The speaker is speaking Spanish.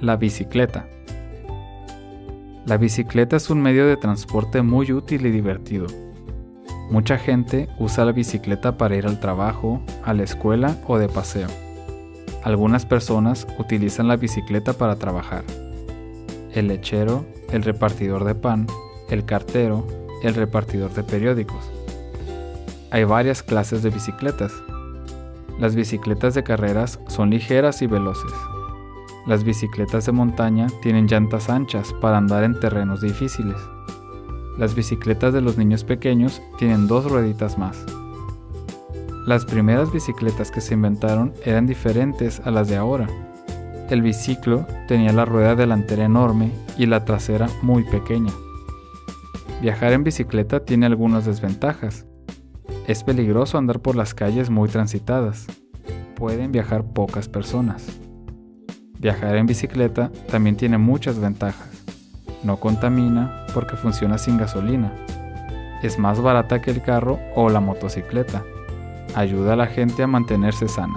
La bicicleta. La bicicleta es un medio de transporte muy útil y divertido. Mucha gente usa la bicicleta para ir al trabajo, a la escuela o de paseo. Algunas personas utilizan la bicicleta para trabajar. El lechero, el repartidor de pan, el cartero, el repartidor de periódicos. Hay varias clases de bicicletas. Las bicicletas de carreras son ligeras y veloces. Las bicicletas de montaña tienen llantas anchas para andar en terrenos difíciles. Las bicicletas de los niños pequeños tienen dos rueditas más. Las primeras bicicletas que se inventaron eran diferentes a las de ahora. El biciclo tenía la rueda delantera enorme y la trasera muy pequeña. Viajar en bicicleta tiene algunas desventajas. Es peligroso andar por las calles muy transitadas. Pueden viajar pocas personas. Viajar en bicicleta también tiene muchas ventajas. No contamina porque funciona sin gasolina. Es más barata que el carro o la motocicleta. Ayuda a la gente a mantenerse sana.